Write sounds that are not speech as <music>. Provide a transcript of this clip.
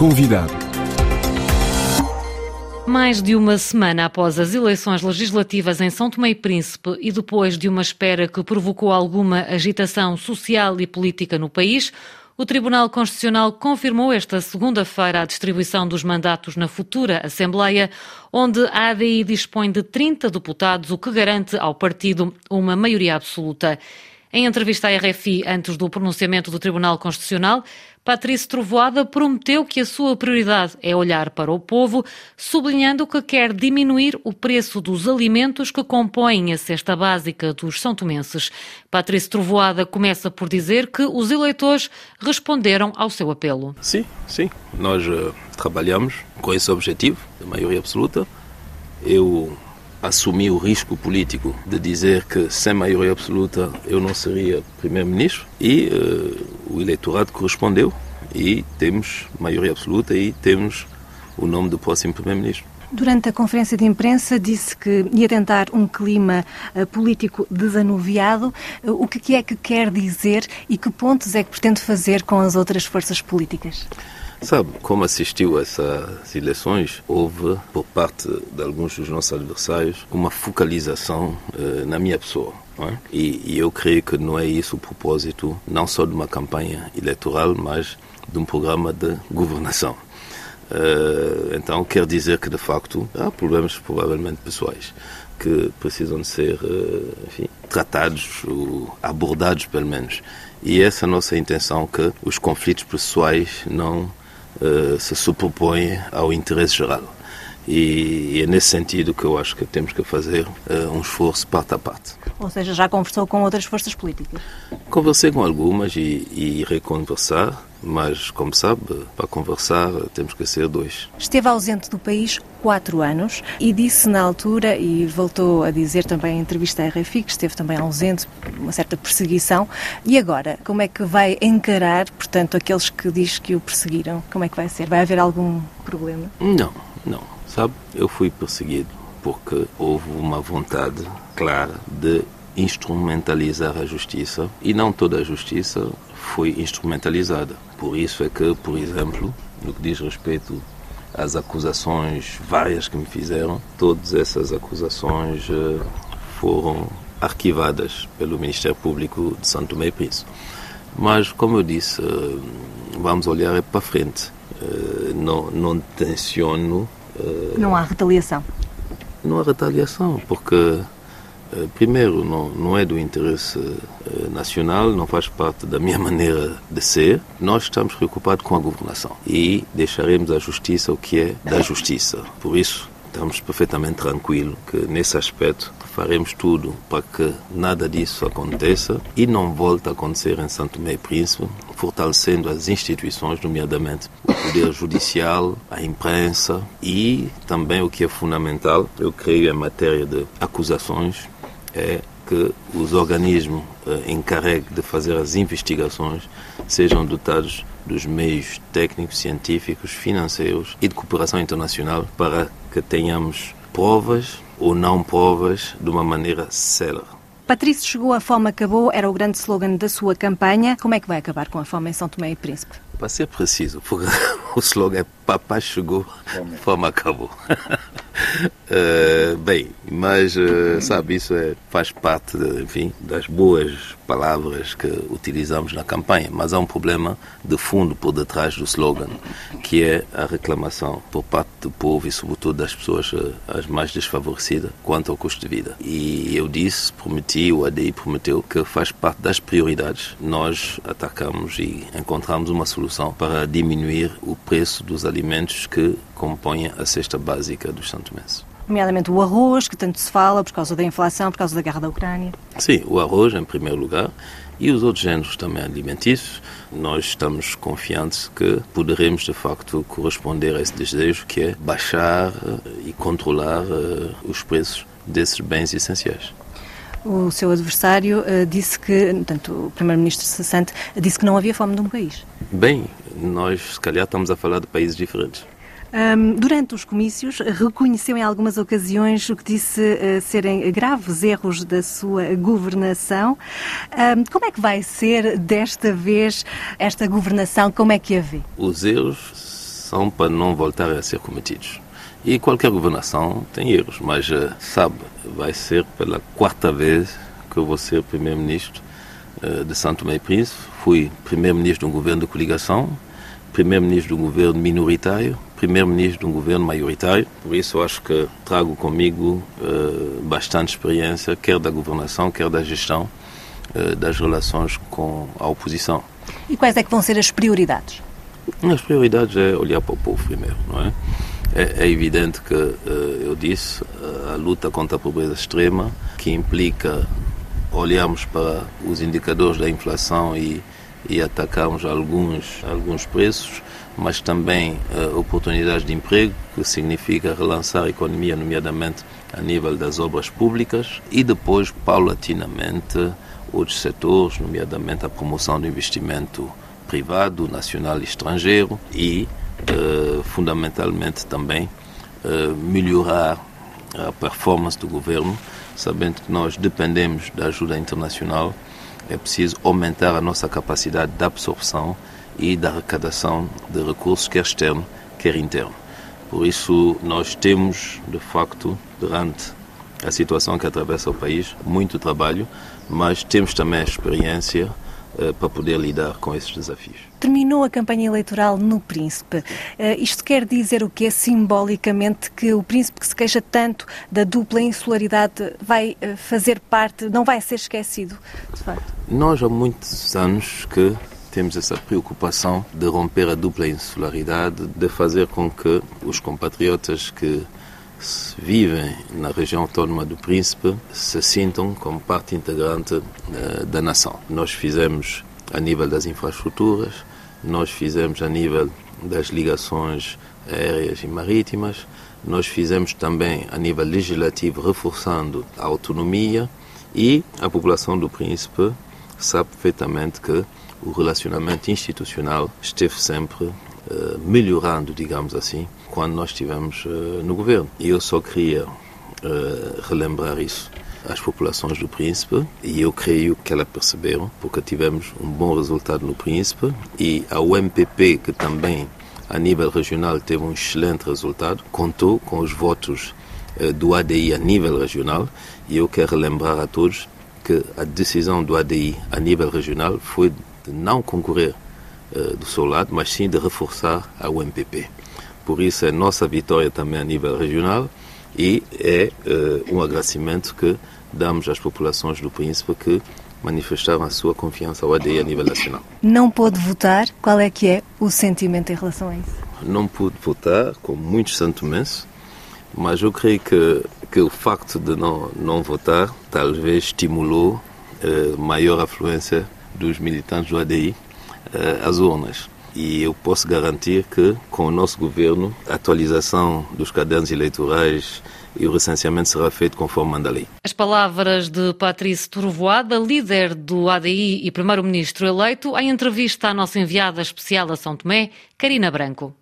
Convidado. Mais de uma semana após as eleições legislativas em São Tomé e Príncipe e depois de uma espera que provocou alguma agitação social e política no país, o Tribunal Constitucional confirmou esta segunda-feira a distribuição dos mandatos na futura Assembleia, onde a ADI dispõe de 30 deputados, o que garante ao partido uma maioria absoluta. Em entrevista à RFI antes do pronunciamento do Tribunal Constitucional, Patrícia Trovoada prometeu que a sua prioridade é olhar para o povo, sublinhando que quer diminuir o preço dos alimentos que compõem a cesta básica dos são tomenses. Patrícia Trovoada começa por dizer que os eleitores responderam ao seu apelo. Sim, sim. Nós uh, trabalhamos com esse objetivo, de maioria absoluta. Eu assumi o risco político de dizer que sem maioria absoluta eu não seria primeiro-ministro e uh, o eleitorado correspondeu e temos maioria absoluta e temos o nome do próximo primeiro-ministro. Durante a conferência de imprensa disse que ia tentar um clima uh, político desanuviado. Uh, o que é que quer dizer e que pontos é que pretende fazer com as outras forças políticas? Sabe, como assistiu a essas eleições, houve, por parte de alguns dos nossos adversários, uma focalização uh, na minha pessoa. É? E, e, eu creio que não é isso o propósito, não só de uma campanha eleitoral, mas de um programa de governação. Uh, então, quer dizer que, de facto, há problemas provavelmente pessoais que precisam de ser, uh, enfim, tratados ou abordados, pelo menos. E essa é a nossa intenção, que os conflitos pessoais não uh, se superpõe ao interesse geral. E, e, é nesse sentido que eu acho que temos que fazer uh, um esforço parte a parte. Ou seja, já conversou com outras forças políticas? Conversei com algumas e, e reconversar, mas, como sabe, para conversar temos que ser dois. Esteve ausente do país quatro anos e disse na altura, e voltou a dizer também em entrevista à RFI, que esteve também ausente, uma certa perseguição. E agora, como é que vai encarar, portanto, aqueles que diz que o perseguiram? Como é que vai ser? Vai haver algum problema? Não, não. Sabe, eu fui perseguido porque houve uma vontade clara de instrumentalizar a justiça e não toda a justiça foi instrumentalizada. Por isso é que, por exemplo, no que diz respeito às acusações várias que me fizeram, todas essas acusações eh, foram arquivadas pelo Ministério Público de Santo Tomé e Príncipe. Mas, como eu disse, eh, vamos olhar para frente. Eh, não, não tenciono. Não há retaliação? Não há retaliação, porque primeiro, não, não é do interesse eh, nacional, não faz parte da minha <laughs> maneira de ser. Nós estamos preocupados com a governação e deixaremos a justiça o que é da justiça. Por isso, estamos perfeitamente tranquilos que nesse aspecto faremos tudo para que nada disso aconteça e não volte a acontecer em Santo Tomé e Príncipe, fortalecendo as instituições, nomeadamente o poder judicial, a imprensa e também o que é fundamental, eu creio, em matéria de acusações, é que os organismos eh, encarregues de fazer as investigações sejam dotados dos meios técnicos, científicos, financeiros e de cooperação internacional para que tenhamos provas ou não provas de uma maneira célere. Patrício chegou, a fome acabou, era o grande slogan da sua campanha. Como é que vai acabar com a fome em São Tomé e Príncipe? Para ser preciso, porque <laughs> o slogan é Papai chegou, fome acabou. <laughs> Uh, bem, mas uh, sabe, isso é, faz parte, de, enfim, das boas palavras que utilizamos na campanha, mas há um problema de fundo por detrás do slogan, que é a reclamação por parte do povo e sobretudo das pessoas uh, as mais desfavorecidas quanto ao custo de vida. E eu disse, prometi, o ADI prometeu que faz parte das prioridades. Nós atacamos e encontramos uma solução para diminuir o preço dos alimentos que compõem a cesta básica dos santomenses nomeadamente o arroz, que tanto se fala por causa da inflação, por causa da guerra da Ucrânia. Sim, o arroz em primeiro lugar e os outros géneros também alimentícios. Nós estamos confiantes que poderemos de facto corresponder a esse desejo que é baixar eh, e controlar uh, os preços desses bens essenciais. O seu adversário uh, disse que, portanto, o primeiro-ministro Sassante disse que não havia fome num país. Bem, nós se calhar estamos a falar de países diferentes. Um, durante os comícios, reconheceu em algumas ocasiões o que disse uh, serem graves erros da sua governação. Um, como é que vai ser desta vez esta governação? Como é que a vê? Os erros governação para não voltarem a ser cometidos. E qualquer governação tem erros, mas eh, sabe, vai ser pela quarta vez que eu vou ser primeiro-ministro eh, de Santo Tomé e Príncipe. Fui primeiro-ministro de um governo de coligação, primeiro-ministro de um governo minoritário, primeiro-ministro de um governo maioritário. Por isso, acho que trago comigo uh, bastante experiência, quer da governação, quer da gestão uh, das relações com a oposição. E quais é que vão ser as prioridades? As prioridades é olhar para o povo primeiro, não é? É, é evidente que, uh, eu disse, a luta contra a pobreza extrema, que implica olharmos para os indicadores da inflação e, e atacarmos alguns, alguns preços, mas também uh, oportunidades de emprego, que significa relançar a economia, nomeadamente a nível das obras públicas, e depois, paulatinamente, outros setores, nomeadamente a promoção do investimento privado, nacional e estrangeiro, e, uh, fundamentalmente, também uh, melhorar a performance do governo sabendo que nós dependemos da ajuda internacional, é preciso aumentar a nossa capacidade de absorção e da arrecadação de recursos, quer externo, quer interno. Por isso, nós temos, de facto, durante a situação que atravessa o país, muito trabalho, mas temos também a experiência para poder lidar com esses desafios. Terminou a campanha eleitoral no Príncipe. Eh, isto quer dizer o quê? Simbolicamente que o Príncipe que se queixa tanto da dupla insularidade vai eh, fazer parte, não vai ser esquecido, de facto? Nós há muitos anos que temos essa preocupação de romper a dupla insularidade, de fazer com que os compatriotas que vivem na região autónoma do Príncipe se sintam como parte integrante uh, da nação. Nós fizemos a nível das infraestruturas, nós fizemos a nível das ligações aéreas e marítimas, nós fizemos também a nível legislativo, reforçando a autonomia e a população do Príncipe sabe perfeitamente que o relacionamento institucional esteve sempre eh, melhorando, digamos assim, quando nós estivemos uh, no governo. E eu só queria uh, relembrar isso às populações do Príncipe e eu creio que elas perceberam, porque tivemos um bom resultado no Príncipe e a UMPP, que também a nível regional teve um excelente resultado, contou com os votos do ADI a nível regional e eu quero relembrar a todos que a decisão do ADI a nível regional foi de não concorrer do seu lado, mas sim de reforçar a UMPP. Por isso é nossa vitória também a nível regional e é uh, um agradecimento que damos às populações do Príncipe que manifestaram a sua confiança ao ADI a nível nacional. Não pôde votar, qual é que é o sentimento em relação a isso? Não pude votar, como muitos santomenses, mas eu creio que, que o facto de não, não votar talvez estimulou uh, maior afluência dos militantes do ADI às urnas. E eu posso garantir que, com o nosso governo, a atualização dos cadernos eleitorais e o recenseamento será feito conforme manda a lei. As palavras de Patrícia Turvoada, líder do ADI e primeiro-ministro eleito, em entrevista à nossa enviada especial a São Tomé, Karina Branco.